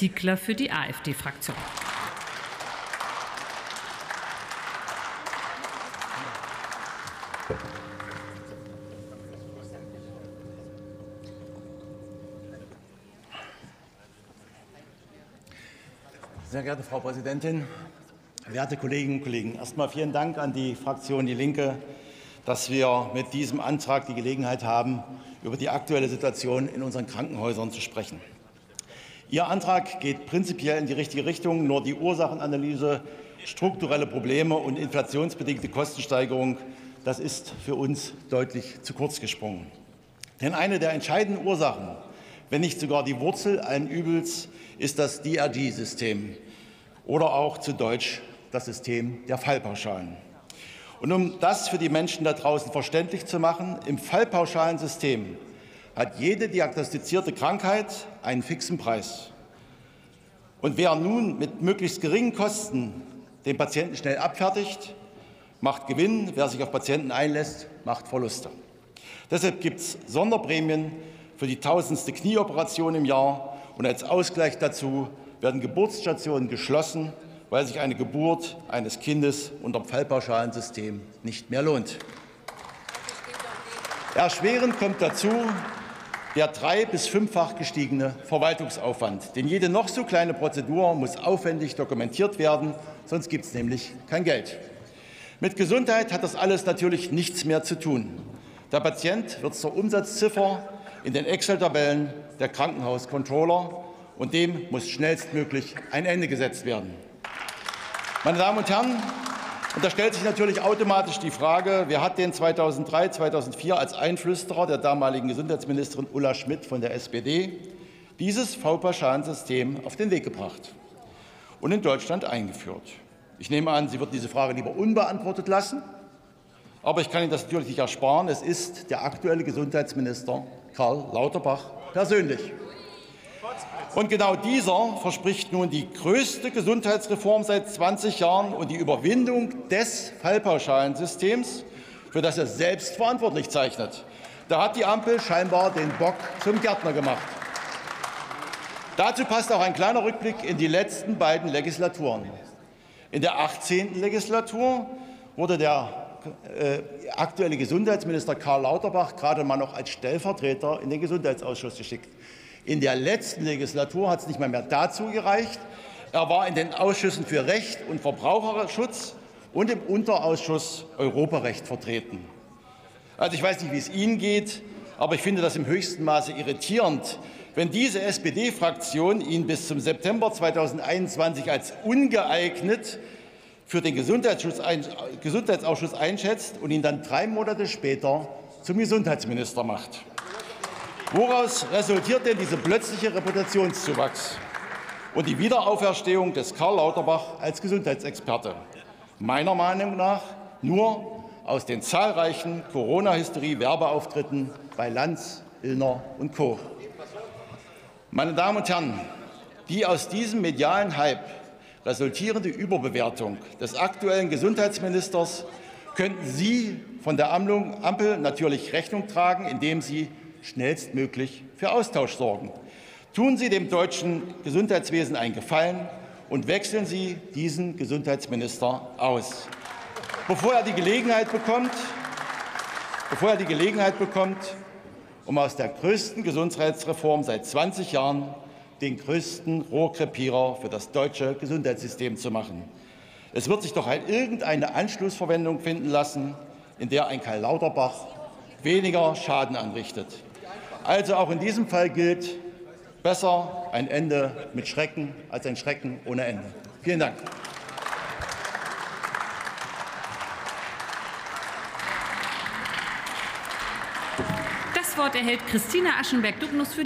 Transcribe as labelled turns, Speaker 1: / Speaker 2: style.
Speaker 1: Ziegler für die AfD-Fraktion.
Speaker 2: Sehr geehrte Frau Präsidentin, werte Kolleginnen und Kollegen! Erst einmal vielen Dank an die Fraktion Die Linke, dass wir mit diesem Antrag die Gelegenheit haben, über die aktuelle Situation in unseren Krankenhäusern zu sprechen. Ihr Antrag geht prinzipiell in die richtige Richtung. Nur die Ursachenanalyse, strukturelle Probleme und inflationsbedingte Kostensteigerung, das ist für uns deutlich zu kurz gesprungen. Denn eine der entscheidenden Ursachen, wenn nicht sogar die Wurzel allen Übels, ist das DRG-System oder auch zu Deutsch das System der Fallpauschalen. Und um das für die Menschen da draußen verständlich zu machen, im Fallpauschalensystem hat jede diagnostizierte Krankheit einen fixen Preis. Und wer nun mit möglichst geringen Kosten den Patienten schnell abfertigt, macht Gewinn. Wer sich auf Patienten einlässt, macht Verluste. Deshalb gibt es Sonderprämien für die tausendste Knieoperation im Jahr. Und als Ausgleich dazu werden Geburtsstationen geschlossen, weil sich eine Geburt eines Kindes unter dem Fallpauschalensystem nicht mehr lohnt. Erschwerend kommt dazu der drei- bis fünffach gestiegene Verwaltungsaufwand. Denn jede noch so kleine Prozedur muss aufwendig dokumentiert werden, sonst gibt es nämlich kein Geld. Mit Gesundheit hat das alles natürlich nichts mehr zu tun. Der Patient wird zur Umsatzziffer in den Excel-Tabellen der Krankenhauscontroller, und dem muss schnellstmöglich ein Ende gesetzt werden. Meine Damen und Herren, und da stellt sich natürlich automatisch die Frage, wer hat den 2003, 2004 als Einflüsterer der damaligen Gesundheitsministerin Ulla Schmidt von der SPD dieses V-Pauschalensystem auf den Weg gebracht und in Deutschland eingeführt? Ich nehme an, sie wird diese Frage lieber unbeantwortet lassen. Aber ich kann Ihnen das natürlich nicht ersparen. Es ist der aktuelle Gesundheitsminister Karl Lauterbach persönlich. Und genau dieser verspricht nun die größte Gesundheitsreform seit 20 Jahren und die Überwindung des Fallpauschalensystems, für das er selbst verantwortlich zeichnet. Da hat die Ampel scheinbar den Bock zum Gärtner gemacht. Dazu passt auch ein kleiner Rückblick in die letzten beiden Legislaturen. In der 18. Legislatur wurde der äh, aktuelle Gesundheitsminister Karl Lauterbach gerade mal noch als Stellvertreter in den Gesundheitsausschuss geschickt. In der letzten Legislatur hat es nicht mal mehr dazu gereicht. Er war in den Ausschüssen für Recht und Verbraucherschutz und im Unterausschuss Europarecht vertreten. Also ich weiß nicht, wie es Ihnen geht, aber ich finde das im höchsten Maße irritierend, wenn diese SPD-Fraktion ihn bis zum September 2021 als ungeeignet für den Gesundheitsausschuss einschätzt und ihn dann drei Monate später zum Gesundheitsminister macht. Woraus resultiert denn dieser plötzliche Reputationszuwachs und die Wiederauferstehung des Karl Lauterbach als Gesundheitsexperte? Meiner Meinung nach nur aus den zahlreichen Corona-Hysterie-Werbeauftritten bei Lanz, Illner und Co. Meine Damen und Herren, die aus diesem medialen Hype resultierende Überbewertung des aktuellen Gesundheitsministers könnten Sie von der Ampel natürlich Rechnung tragen, indem Sie schnellstmöglich für Austausch sorgen. Tun Sie dem deutschen Gesundheitswesen einen Gefallen und wechseln Sie diesen Gesundheitsminister aus, bevor er die Gelegenheit bekommt, bevor er die Gelegenheit bekommt, um aus der größten Gesundheitsreform seit 20 Jahren den größten Rohrkrepierer für das deutsche Gesundheitssystem zu machen. Es wird sich doch ein, irgendeine Anschlussverwendung finden lassen, in der ein Karl Lauterbach weniger Schaden anrichtet. Also auch in diesem Fall gilt, besser ein Ende mit Schrecken als ein Schrecken ohne Ende. Vielen Dank.
Speaker 1: Das Wort erhält Christina Aschenberg-Dugnus für die